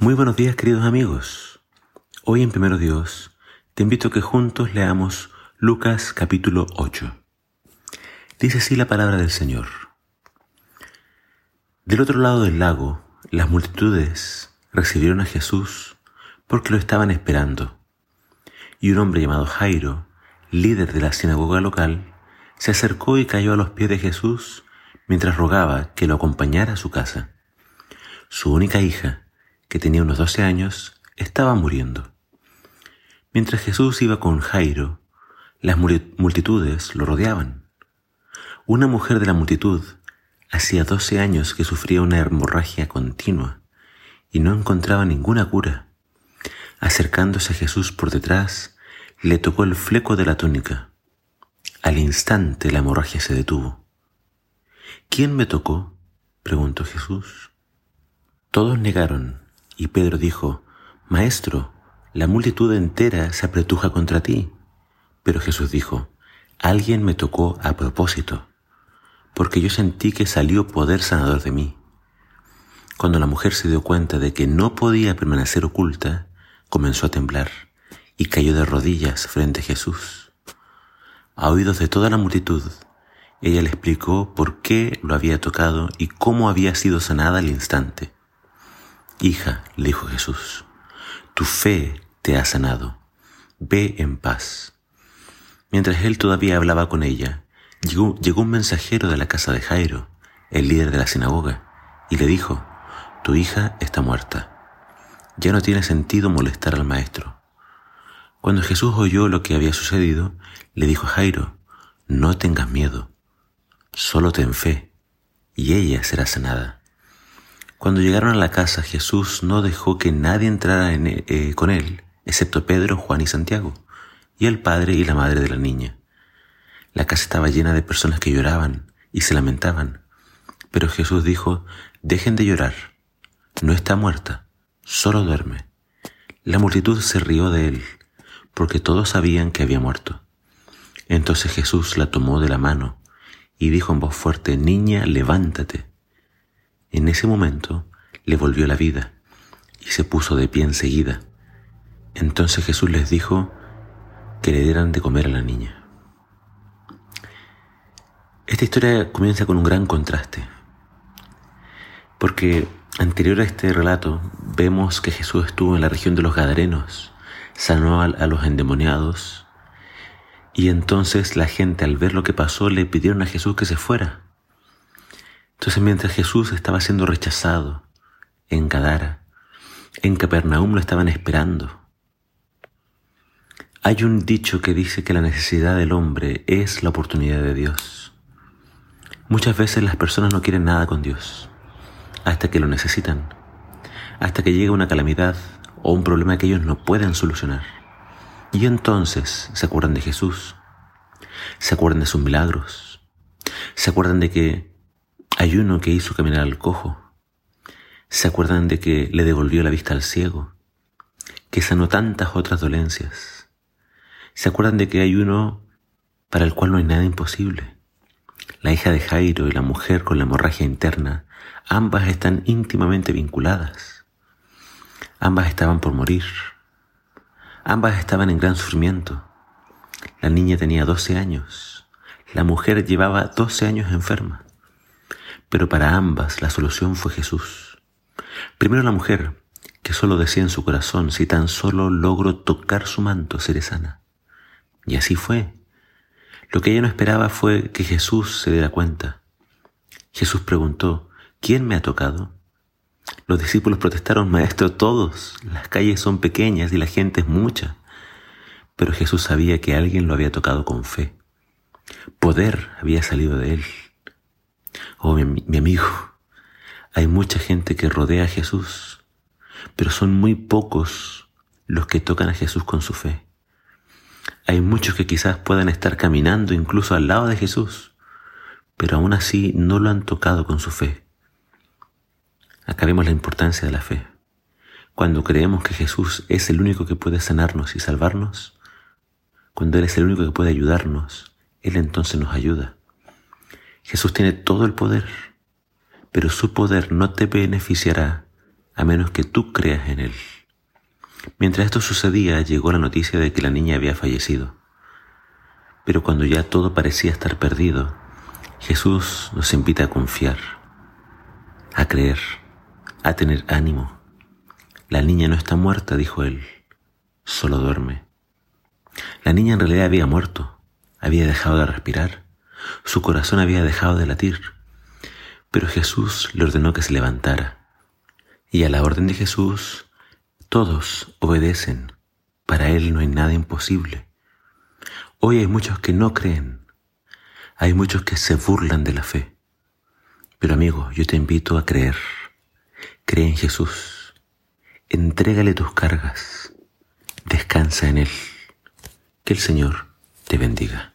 Muy buenos días queridos amigos. Hoy en Primero Dios te invito a que juntos leamos Lucas capítulo 8. Dice así la palabra del Señor. Del otro lado del lago, las multitudes recibieron a Jesús porque lo estaban esperando. Y un hombre llamado Jairo, líder de la sinagoga local, se acercó y cayó a los pies de Jesús mientras rogaba que lo acompañara a su casa. Su única hija, que tenía unos doce años, estaba muriendo. Mientras Jesús iba con Jairo, las multitudes lo rodeaban. Una mujer de la multitud hacía doce años que sufría una hemorragia continua y no encontraba ninguna cura. Acercándose a Jesús por detrás, le tocó el fleco de la túnica. Al instante la hemorragia se detuvo. ¿Quién me tocó? preguntó Jesús. Todos negaron y Pedro dijo, Maestro, la multitud entera se apretuja contra ti. Pero Jesús dijo, Alguien me tocó a propósito, porque yo sentí que salió poder sanador de mí. Cuando la mujer se dio cuenta de que no podía permanecer oculta, comenzó a temblar y cayó de rodillas frente a Jesús. A oídos de toda la multitud, ella le explicó por qué lo había tocado y cómo había sido sanada al instante. Hija, le dijo Jesús, tu fe te ha sanado. Ve en paz. Mientras él todavía hablaba con ella, llegó, un mensajero de la casa de Jairo, el líder de la sinagoga, y le dijo, Tu hija está muerta. Ya no tiene sentido molestar al maestro. Cuando Jesús oyó lo que había sucedido, le dijo a Jairo, No tengas miedo, solo ten fe, y ella será sanada. Cuando llegaron a la casa, Jesús no dejó que nadie entrara eh, con él, excepto Pedro, Juan y Santiago, y el padre y la madre de la niña. La casa estaba llena de personas que lloraban y se lamentaban. Pero Jesús dijo, dejen de llorar, no está muerta, solo duerme. La multitud se rió de él, porque todos sabían que había muerto. Entonces Jesús la tomó de la mano y dijo en voz fuerte, Niña, levántate. En ese momento le volvió la vida y se puso de pie enseguida. Entonces Jesús les dijo que le dieran de comer a la niña. Esta historia comienza con un gran contraste, porque anterior a este relato vemos que Jesús estuvo en la región de los Gadarenos, sanó a los endemoniados, y entonces la gente al ver lo que pasó le pidieron a Jesús que se fuera. Entonces mientras Jesús estaba siendo rechazado en Gadara, en Capernaum lo estaban esperando. Hay un dicho que dice que la necesidad del hombre es la oportunidad de Dios. Muchas veces las personas no quieren nada con Dios hasta que lo necesitan, hasta que llega una calamidad o un problema que ellos no pueden solucionar. Y entonces se acuerdan de Jesús, se acuerdan de sus milagros, se acuerdan de que hay uno que hizo caminar al cojo. ¿Se acuerdan de que le devolvió la vista al ciego? Que sanó tantas otras dolencias. ¿Se acuerdan de que hay uno para el cual no hay nada imposible? La hija de Jairo y la mujer con la hemorragia interna, ambas están íntimamente vinculadas. Ambas estaban por morir. Ambas estaban en gran sufrimiento. La niña tenía 12 años. La mujer llevaba 12 años enferma. Pero para ambas la solución fue Jesús. Primero la mujer, que solo decía en su corazón, si tan solo logro tocar su manto, seré sana. Y así fue. Lo que ella no esperaba fue que Jesús se diera cuenta. Jesús preguntó, ¿quién me ha tocado? Los discípulos protestaron, Maestro, todos. Las calles son pequeñas y la gente es mucha. Pero Jesús sabía que alguien lo había tocado con fe. Poder había salido de él. Oh, mi, amigo, hay mucha gente que rodea a Jesús, pero son muy pocos los que tocan a Jesús con su fe. Hay muchos que quizás puedan estar caminando incluso al lado de Jesús, pero aún así no lo han tocado con su fe. Acá vemos la importancia de la fe. Cuando creemos que Jesús es el único que puede sanarnos y salvarnos, cuando Él es el único que puede ayudarnos, Él entonces nos ayuda. Jesús tiene todo el poder, pero su poder no te beneficiará a menos que tú creas en Él. Mientras esto sucedía, llegó la noticia de que la niña había fallecido. Pero cuando ya todo parecía estar perdido, Jesús nos invita a confiar, a creer, a tener ánimo. La niña no está muerta, dijo él, solo duerme. La niña en realidad había muerto, había dejado de respirar, su corazón había dejado de latir, pero Jesús le ordenó que se levantara. Y a la orden de Jesús, todos obedecen. Para Él no hay nada imposible. Hoy hay muchos que no creen. Hay muchos que se burlan de la fe. Pero amigo, yo te invito a creer. Cree en Jesús. Entrégale tus cargas. Descansa en Él. Que el Señor te bendiga.